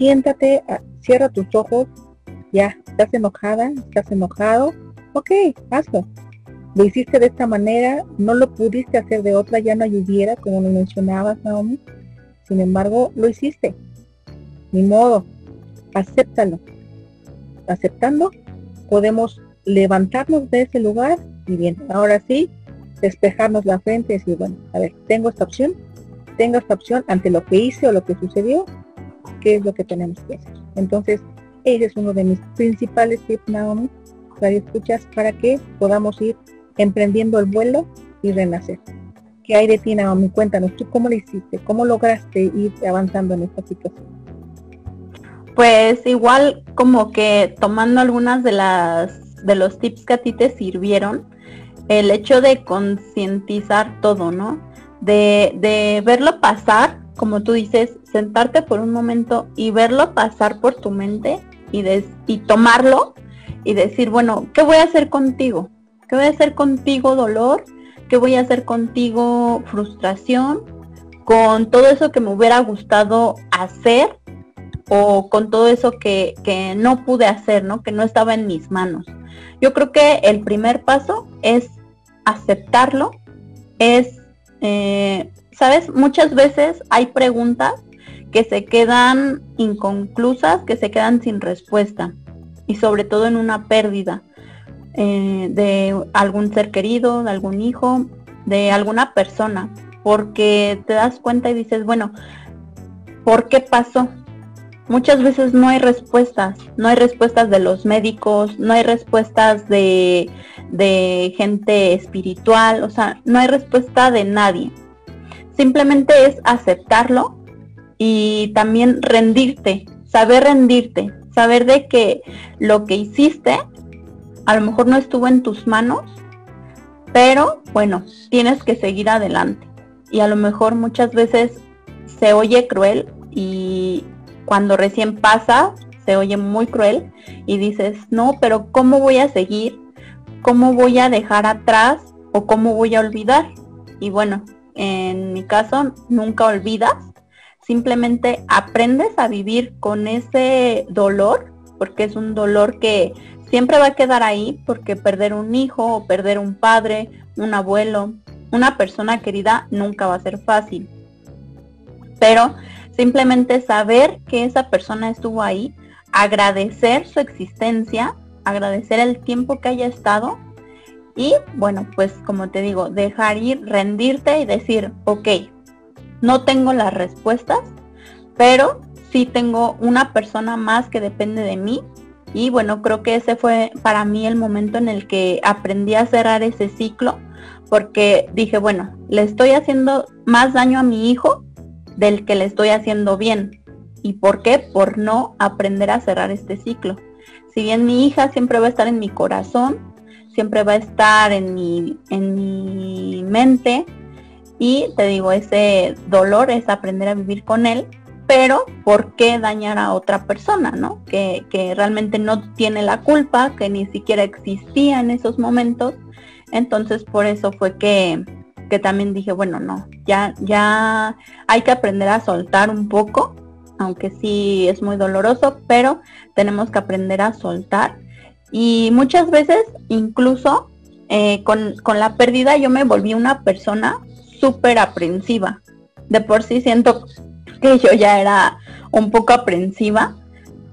siéntate, ah, cierra tus ojos, ya, estás enojada, estás enojado, ok, hazlo. Lo hiciste de esta manera, no lo pudiste hacer de otra, ya no ayudiera, como lo mencionabas, Naomi. Sin embargo, lo hiciste. Ni modo, acéptalo. Aceptando, podemos levantarnos de ese lugar y bien, ahora sí, despejarnos la frente y decir, bueno, a ver, tengo esta opción, tengo esta opción ante lo que hice o lo que sucedió, ¿qué es lo que tenemos que hacer? Entonces, ese es uno de mis principales tips, Naomi, para escuchas, para que podamos ir emprendiendo el vuelo y renacer. ¿Qué hay de ti, Naomi? Cuéntanos, ¿tú cómo lo hiciste? ¿Cómo lograste ir avanzando en esta situación? Pues igual como que tomando algunas de las de los tips que a ti te sirvieron, el hecho de concientizar todo, ¿no? De, de verlo pasar, como tú dices, sentarte por un momento y verlo pasar por tu mente y, y tomarlo y decir, bueno, ¿qué voy a hacer contigo? ¿Qué voy a hacer contigo dolor? ¿Qué voy a hacer contigo frustración? Con todo eso que me hubiera gustado hacer o con todo eso que, que no pude hacer, ¿no? Que no estaba en mis manos. Yo creo que el primer paso es aceptarlo, es, eh, ¿sabes? Muchas veces hay preguntas que se quedan inconclusas, que se quedan sin respuesta y sobre todo en una pérdida eh, de algún ser querido, de algún hijo, de alguna persona, porque te das cuenta y dices, bueno, ¿por qué pasó? muchas veces no hay respuestas, no hay respuestas de los médicos, no hay respuestas de, gente espiritual, o sea, no hay respuesta de nadie. Simplemente es aceptarlo y también rendirte, saber rendirte, saber de que lo que hiciste a lo mejor no estuvo en tus manos, pero bueno, tienes que seguir adelante. Y a lo mejor muchas veces se oye cruel y, cuando recién pasa, se oye muy cruel y dices, no, pero ¿cómo voy a seguir? ¿Cómo voy a dejar atrás? ¿O cómo voy a olvidar? Y bueno, en mi caso, nunca olvidas, simplemente aprendes a vivir con ese dolor, porque es un dolor que siempre va a quedar ahí, porque perder un hijo o perder un padre, un abuelo, una persona querida nunca va a ser fácil. Pero Simplemente saber que esa persona estuvo ahí, agradecer su existencia, agradecer el tiempo que haya estado y bueno, pues como te digo, dejar ir, rendirte y decir, ok, no tengo las respuestas, pero sí tengo una persona más que depende de mí. Y bueno, creo que ese fue para mí el momento en el que aprendí a cerrar ese ciclo, porque dije, bueno, le estoy haciendo más daño a mi hijo del que le estoy haciendo bien. ¿Y por qué? Por no aprender a cerrar este ciclo. Si bien mi hija siempre va a estar en mi corazón, siempre va a estar en mi, en mi mente y te digo, ese dolor es aprender a vivir con él, pero ¿por qué dañar a otra persona, no? Que, que realmente no tiene la culpa, que ni siquiera existía en esos momentos. Entonces por eso fue que, que también dije, bueno, no, ya, ya hay que aprender a soltar un poco, aunque sí es muy doloroso, pero tenemos que aprender a soltar y muchas veces, incluso eh, con, la pérdida, yo me volví una persona súper aprensiva. De por sí siento que yo ya era un poco aprensiva,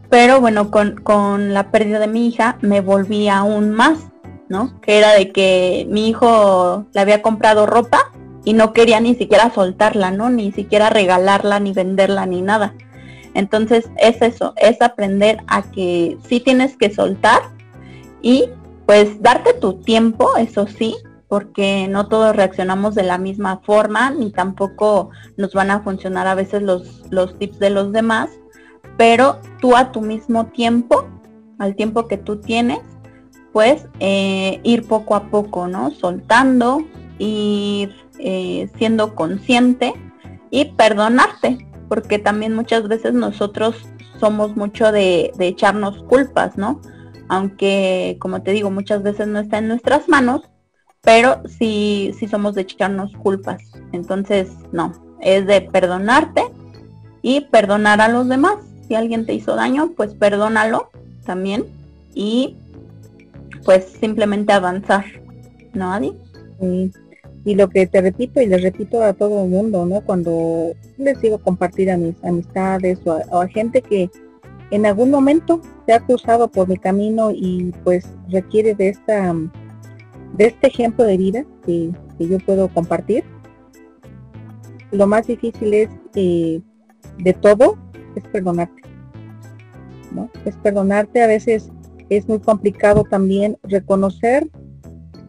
pero bueno, con, con la pérdida de mi hija me volví aún más, ¿no? Que era de que mi hijo le había comprado ropa y no quería ni siquiera soltarla, ¿no? Ni siquiera regalarla, ni venderla, ni nada. Entonces es eso, es aprender a que sí tienes que soltar, y pues darte tu tiempo, eso sí, porque no todos reaccionamos de la misma forma, ni tampoco nos van a funcionar a veces los, los tips de los demás, pero tú a tu mismo tiempo, al tiempo que tú tienes, pues eh, ir poco a poco, ¿no? Soltando, ir eh, siendo consciente y perdonarte, porque también muchas veces nosotros somos mucho de, de echarnos culpas, ¿no? Aunque como te digo, muchas veces no está en nuestras manos, pero sí, sí somos de echarnos culpas. Entonces, no, es de perdonarte y perdonar a los demás. Si alguien te hizo daño, pues perdónalo también y pues simplemente avanzar, ¿no, Adi? Y lo que te repito y les repito a todo el mundo, ¿no? Cuando les digo compartir a mis amistades o a gente que en algún momento se ha cruzado por mi camino y pues requiere de esta de este ejemplo de vida que, yo puedo compartir. Lo más difícil es eh, de todo es perdonarte. ¿no? Es perdonarte. A veces es muy complicado también reconocer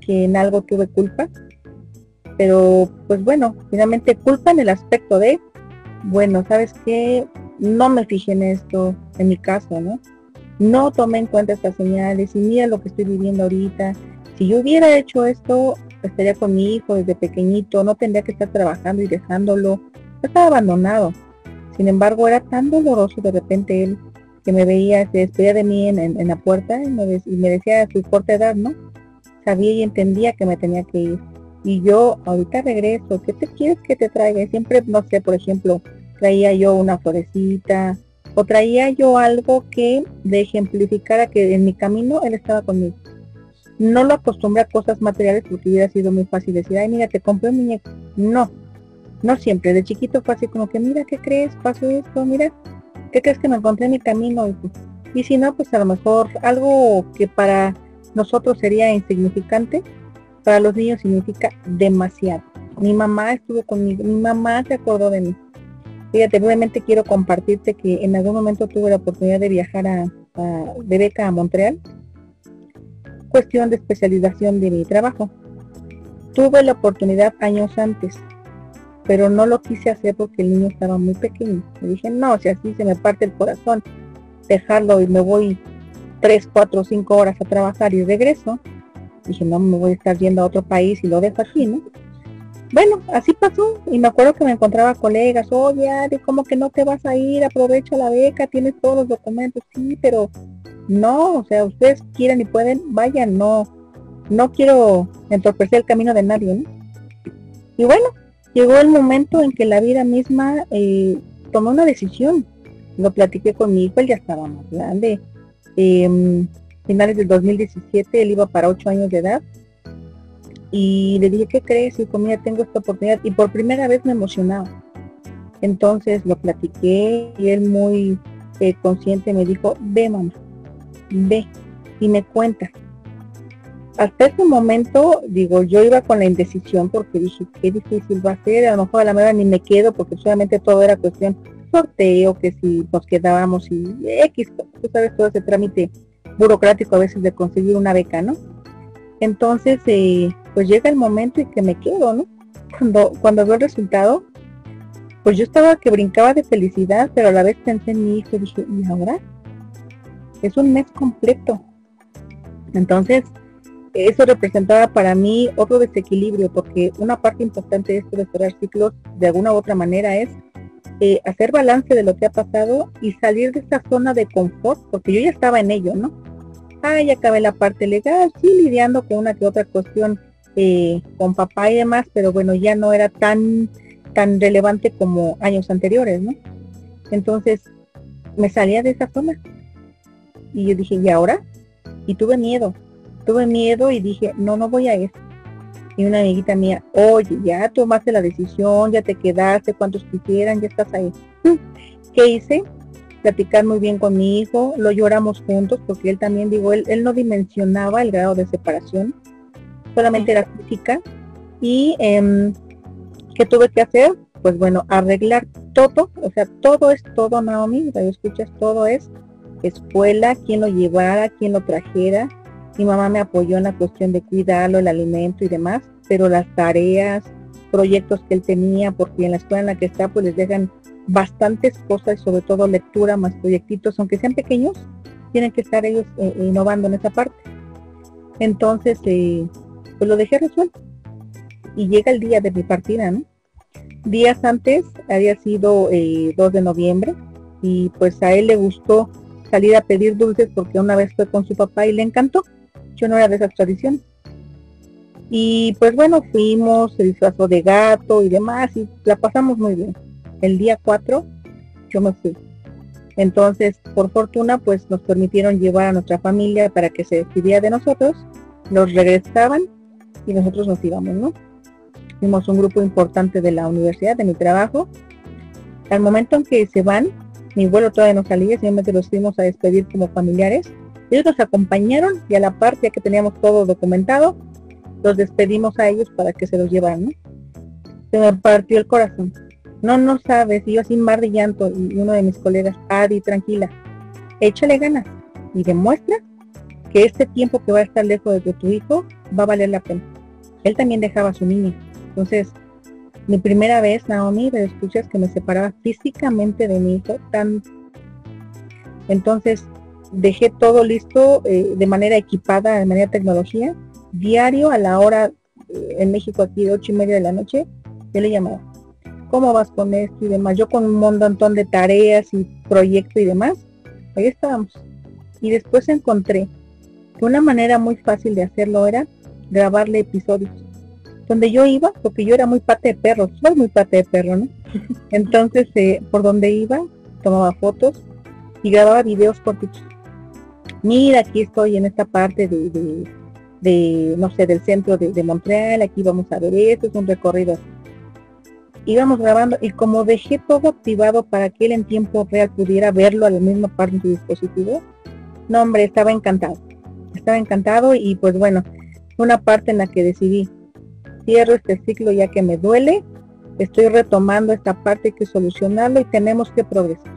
que en algo tuve culpa. Pero pues bueno, finalmente culpa en el aspecto de, bueno, ¿sabes qué? No me fijé en esto, en mi caso, ¿no? No tomé en cuenta estas señales y mira lo que estoy viviendo ahorita. Si yo hubiera hecho esto, estaría con mi hijo desde pequeñito, no tendría que estar trabajando y dejándolo. Estaba abandonado. Sin embargo, era tan doloroso de repente él que me veía, se despedía de mí en, la puerta y me, decía a su corta edad, ¿no? Sabía y entendía que me tenía que ir. Y yo ahorita regreso, ¿qué te quieres que te traiga? siempre, no sé, por ejemplo, traía yo una florecita o traía yo algo que de ejemplificara que en mi camino él estaba conmigo. No lo acostumbré a cosas materiales porque hubiera sido muy fácil decir, ay, mira, te compré un muñeco. No, no siempre. De chiquito fue así como que, mira, ¿qué crees? Pasó esto, mira, ¿qué crees que me encontré en mi camino? Y, y si no, pues a lo mejor algo que para nosotros sería insignificante, para los niños significa demasiado. Mi mamá estuvo conmigo, mi mamá se acordó de mí Fíjate, brevemente quiero compartirte que en algún momento tuve la oportunidad de viajar a, de beca a Montreal. Cuestión de especialización de mi trabajo. Tuve la oportunidad años antes, pero no lo quise hacer porque el niño estaba muy pequeño. Me dije, no, si así se me parte el corazón, dejarlo y me voy tres, cuatro, cinco horas a trabajar y regreso. Dije, no, me voy a estar yendo a otro país y lo dejo aquí, ¿no? Bueno, así pasó. Y me acuerdo que me encontraba colegas, oye, de ¿cómo que no te vas a ir? Aprovecha la beca, tienes todos los documentos. Sí, pero no, o sea, ustedes quieren y pueden, vayan, no, no quiero entorpecer el camino de nadie, ¿no? Y bueno, llegó el momento en que la vida misma eh, tomó una decisión. Lo platiqué con mi hijo, él ya estaba más grande. Eh, finales del 2017, él iba para 8 años de edad y le dije, ¿qué crees? Y dijo, mira, tengo esta oportunidad. Y por primera vez me emocionaba. Entonces lo platiqué y él muy eh, consciente me dijo, ve mamá, ve y me cuenta. Hasta ese momento, digo, yo iba con la indecisión porque dije, qué difícil va a ser, a lo mejor a la manera ni me quedo porque solamente todo era cuestión sorteo, que si nos quedábamos y X, tú sabes todo ese trámite burocrático a veces de conseguir una beca, ¿no? Entonces, eh, pues llega el momento y que me quedo, ¿no? Cuando, cuando veo el resultado, pues yo estaba que brincaba de felicidad, pero a la vez pensé en mi hijo, dije, ¿y ahora? Es un mes completo. Entonces, eso representaba para mí otro desequilibrio, porque una parte importante de esto de cerrar ciclos, de alguna u otra manera, es eh, hacer balance de lo que ha pasado y salir de esta zona de confort, porque yo ya estaba en ello, ¿no? Ah, ya acabé la parte legal, sí, lidiando con una que otra cuestión eh, con papá y demás, pero bueno, ya no era tan, tan relevante como años anteriores, ¿no? Entonces, me salía de esa zona. Y yo dije, ¿y ahora? Y tuve miedo, tuve miedo y dije, no, no voy a eso y una amiguita mía, oye, ya tomaste la decisión, ya te quedaste, cuantos quisieran, ya estás ahí. ¿Qué hice? Platicar muy bien con mi hijo, lo lloramos juntos porque él también, digo, él, él no dimensionaba el grado de separación, solamente era física. Y eh, ¿qué tuve que hacer? Pues bueno, arreglar todo, o sea, todo es todo, Naomi, ¿lo escuchas, todo es escuela, quién lo llevara, quién lo trajera, mi mamá me apoyó en la cuestión de cuidarlo, el alimento y demás, pero las tareas, proyectos que él tenía, porque en la escuela en la que está, pues les dejan bastantes cosas, sobre todo lectura más proyectitos, aunque sean pequeños, tienen que estar ellos eh, innovando en esa parte. Entonces, eh, pues lo dejé resuelto. Y llega el día de mi partida, ¿no? Días antes había sido 2 eh, de noviembre y pues a él le gustó salir a pedir dulces porque una vez fue con su papá y le encantó yo no era de esas tradiciones. Y pues bueno, fuimos, se disfrazó de gato y demás y la pasamos muy bien. El día 4 yo me fui. Entonces, por fortuna, pues nos permitieron llevar a nuestra familia para que se despidiera de nosotros. Nos regresaban y nosotros nos íbamos, ¿no? Fuimos un grupo importante de la universidad, de mi trabajo. Al momento en que se van, mi vuelo todavía no salía, simplemente los fuimos a despedir como familiares ellos nos acompañaron y a la parte ya que teníamos todo documentado, los despedimos a ellos para que se los llevaran. Se me partió el corazón. No, no sabes, yo sin mar de llanto y uno de mis colegas, Adi, tranquila, échale ganas y demuestra que este tiempo que va a estar lejos de tu hijo va a valer la pena. Él también dejaba a su niña. Entonces, mi primera vez, Naomi, de escuchas que me separaba físicamente de mi hijo, tan... Entonces, dejé todo listo eh, de manera equipada, de manera tecnología, diario a la hora eh, en México aquí de ocho y media de la noche, yo le llamaba, ¿cómo vas con esto y demás? Yo con un montón de tareas y proyectos y demás, ahí estábamos. Y después encontré que una manera muy fácil de hacerlo era grabarle episodios. Donde yo iba, porque yo era muy pate de perro, soy muy pate de perro, ¿no? Entonces, eh, por donde iba, tomaba fotos y grababa videos cortitos mira, aquí estoy en esta parte de, no sé, del centro de, Montreal, aquí vamos a ver esto, es un recorrido. Íbamos grabando y como dejé todo activado para que él en tiempo real pudiera verlo a la misma parte de su dispositivo, no hombre, estaba encantado. Estaba encantado y pues bueno, una parte en la que decidí, cierro este ciclo ya que me duele, estoy retomando esta parte, hay que solucionarlo y tenemos que progresar.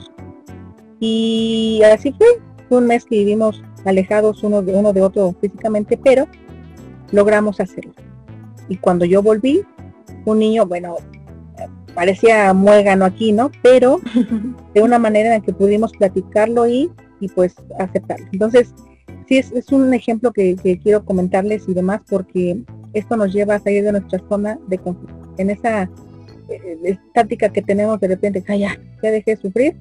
Y así fue, un mes que vivimos alejados uno de uno de otro físicamente, pero logramos hacerlo. Y cuando yo volví, un niño, bueno, parecía muégano aquí, ¿no? Pero de una manera en la que pudimos platicarlo y, y pues aceptarlo. Entonces, sí es, un ejemplo que, quiero comentarles y demás porque esto nos lleva a salir de nuestra zona de conflicto. En esa eh, estática que tenemos de repente, ah, ya, ya dejé de sufrir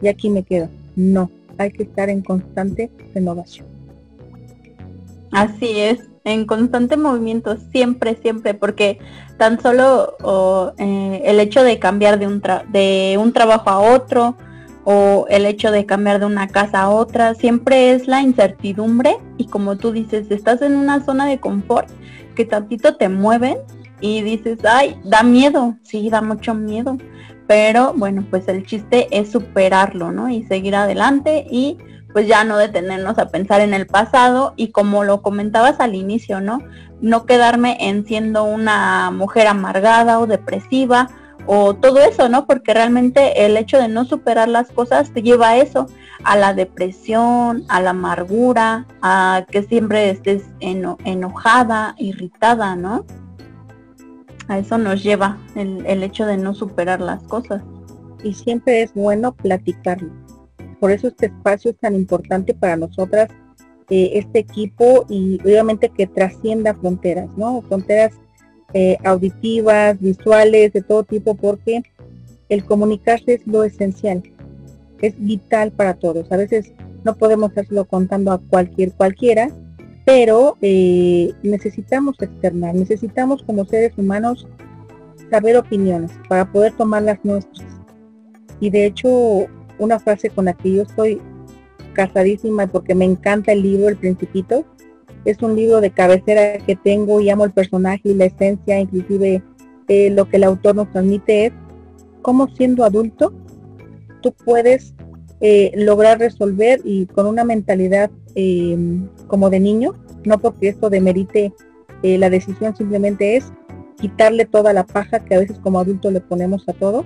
y aquí me quedo. No, hay que estar en constante renovación. Así es, en constante movimiento, siempre, siempre, porque tan solo eh, el hecho de cambiar de un, de un trabajo a otro o el hecho de cambiar de una casa a otra, siempre es la incertidumbre y como tú dices, estás en una zona de confort que tantito te mueven y dices, ay, da miedo, sí, da mucho miedo, pero bueno, pues el chiste es superarlo, ¿no? Y seguir adelante y pues ya no detenernos a pensar en el pasado y como lo comentabas al inicio, ¿no? No quedarme en siendo una mujer amargada o depresiva o todo eso, ¿no? Porque realmente el hecho de no superar las cosas te lleva a eso, a la depresión, a la amargura, a que siempre estés enojada, irritada, ¿no? A eso nos lleva el, el hecho de no superar las cosas. Y siempre es bueno platicarlo por eso este espacio es tan importante para nosotras, eh, este equipo y obviamente que trascienda fronteras, ¿no? Fronteras eh, auditivas, visuales, de todo tipo, porque el comunicarse es lo esencial, es vital para todos. A veces no podemos hacerlo contando a cualquier cualquiera, pero eh, necesitamos externar, necesitamos como seres humanos saber opiniones para poder tomar las nuestras. Y de hecho, una frase con la que yo estoy casadísima porque me encanta el libro El Principito. Es un libro de cabecera que tengo y amo el personaje y la esencia, inclusive eh, lo que el autor nos transmite es cómo siendo adulto tú puedes eh, lograr resolver y con una mentalidad eh, como de niño, no porque esto demerite la decisión, simplemente es quitarle toda la paja que a veces como adulto le ponemos a todo,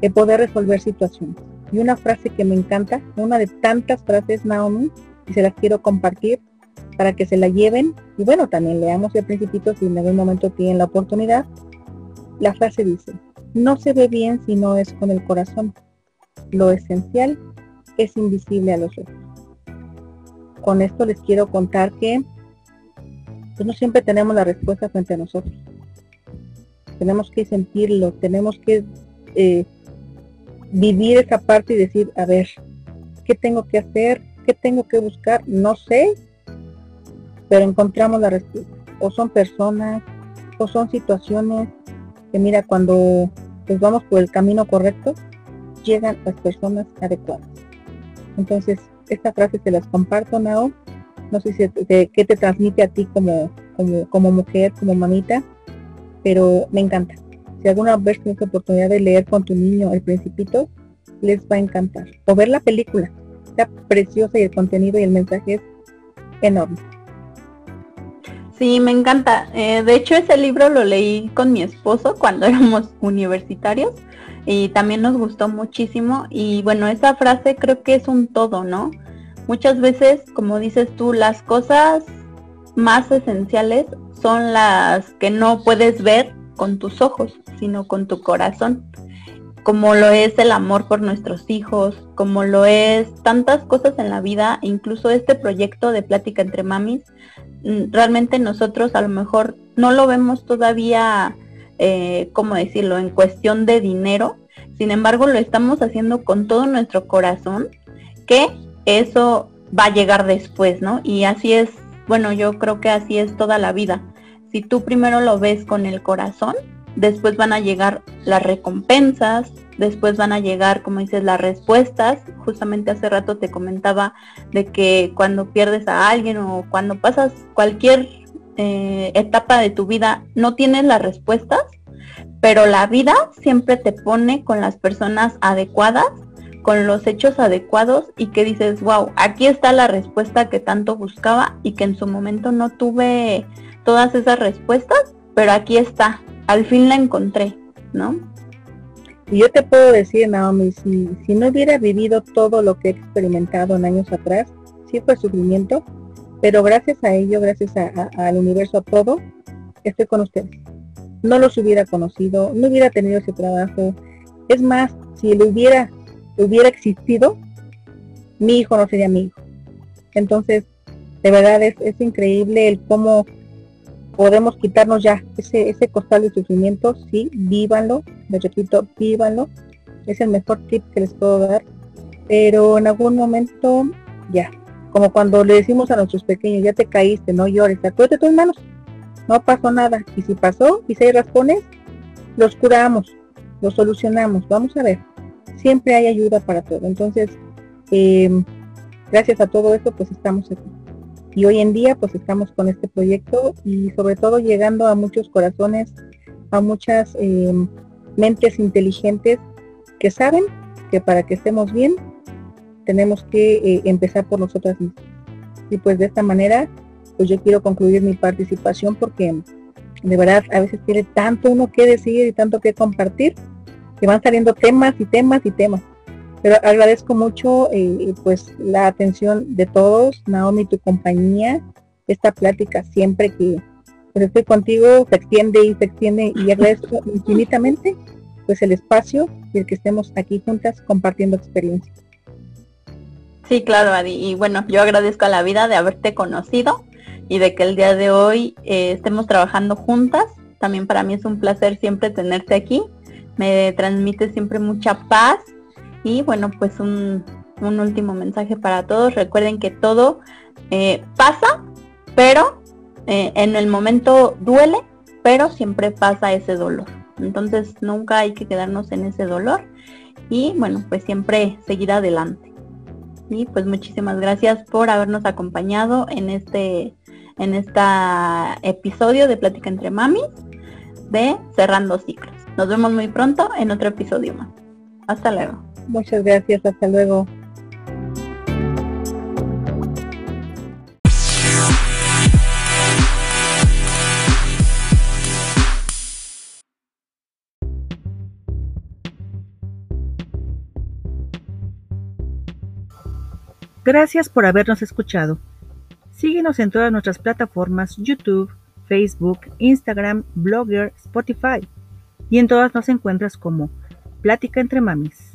de poder resolver situaciones. Y una frase que me encanta, una de tantas frases Naomi, y se las quiero compartir para que se la lleven. Y bueno, también leamos el principito si en algún momento tienen la oportunidad. La frase dice, no se ve bien si no es con el corazón. Lo esencial es invisible a los ojos. Con esto les quiero contar que pues no siempre tenemos la respuesta frente a nosotros. Tenemos que sentirlo, tenemos que eh, vivir esa parte y decir, a ver, ¿qué tengo que hacer? ¿Qué tengo que buscar? No sé, pero encontramos la respuesta. O son personas, o son situaciones que mira, cuando pues vamos por el camino correcto, llegan las personas adecuadas. Entonces, esta frase se las comparto, Nao. No sé si qué te transmite a ti como, como, como mujer, como mamita, pero me encanta. Si alguna vez tienes oportunidad de leer con tu niño El Principito, les va a encantar. O ver la película. Está preciosa y el contenido y el mensaje es enorme. Sí, me encanta. Eh, de hecho, ese libro lo leí con mi esposo cuando éramos universitarios y también nos gustó muchísimo. Y bueno, esa frase creo que es un todo, ¿no? Muchas veces, como dices tú, las cosas más esenciales son las que no puedes ver con tus ojos, sino con tu corazón, como lo es el amor por nuestros hijos, como lo es tantas cosas en la vida, incluso este proyecto de plática entre mamis, realmente nosotros a lo mejor no lo vemos todavía, eh, ¿cómo decirlo?, en cuestión de dinero, sin embargo lo estamos haciendo con todo nuestro corazón, que eso va a llegar después, ¿no? Y así es, bueno, yo creo que así es toda la vida si tú primero lo ves con el corazón, después van a llegar las recompensas, después van a llegar, como dices, las respuestas. Justamente hace rato te comentaba de que cuando pierdes a alguien o cuando pasas cualquier eh, etapa de tu vida, no tienes las respuestas, pero la vida siempre te pone con las personas adecuadas, con los hechos adecuados y que dices, wow, aquí está la respuesta que tanto buscaba y que en su momento no tuve todas esas respuestas, pero aquí está, al fin la encontré, ¿no? Y yo te puedo decir, Naomi, si, no hubiera vivido todo lo que he experimentado en años atrás, sí fue sufrimiento, pero gracias a ello, gracias al universo, a todo, estoy con ustedes. No los hubiera conocido, no hubiera tenido ese trabajo. Es más, si lo hubiera, hubiera existido, mi hijo no sería mi hijo. Entonces, de verdad es increíble el cómo podemos quitarnos ya ese, ese costal de sufrimiento, sí, vívanlo, les repito, vívanlo, es el mejor tip que les puedo dar, pero en algún momento ya, como cuando le decimos a nuestros pequeños, ya te caíste, no llores, acuérdate tus manos, no pasó nada, y si pasó, y si hay raspones, los curamos, los solucionamos, vamos a ver, siempre hay ayuda para todo, entonces, em, gracias a todo esto, pues estamos aquí y hoy en día pues estamos con este proyecto y sobre todo llegando a muchos corazones, a muchas em, mentes inteligentes que saben que para que estemos bien tenemos que eh, empezar por nosotras mismas. Y pues de esta manera, pues yo quiero concluir mi participación porque de verdad a veces tiene tanto uno que decir y tanto que compartir que van saliendo temas y temas y temas. Pero agradezco mucho eh, pues la atención de todos, Naomi, tu compañía, esta plática siempre que pues, estoy contigo se extiende y se extiende y agradezco infinitamente pues el espacio y el que estemos aquí juntas compartiendo experiencias. Sí, claro, Adi. Y bueno, yo agradezco a la vida de haberte conocido y de que el día de hoy eh, estemos trabajando juntas. También para mí es un placer siempre tenerte aquí. Me transmite siempre mucha paz. Y bueno, pues un, último mensaje para todos. Recuerden que todo eh, pasa, pero eh, en el momento duele, pero siempre pasa ese dolor. Entonces nunca hay que quedarnos en ese dolor y bueno, pues siempre seguir adelante. Y pues muchísimas gracias por habernos acompañado en este en este episodio de Plática entre Mamis de Cerrando Ciclos. Nos vemos muy pronto en otro episodio más. Hasta luego. Muchas gracias, hasta luego. Gracias por habernos escuchado. Síguenos en todas nuestras plataformas YouTube, Facebook, Instagram, Blogger, Spotify. Y en todas nos encuentras como Plática entre Mamis.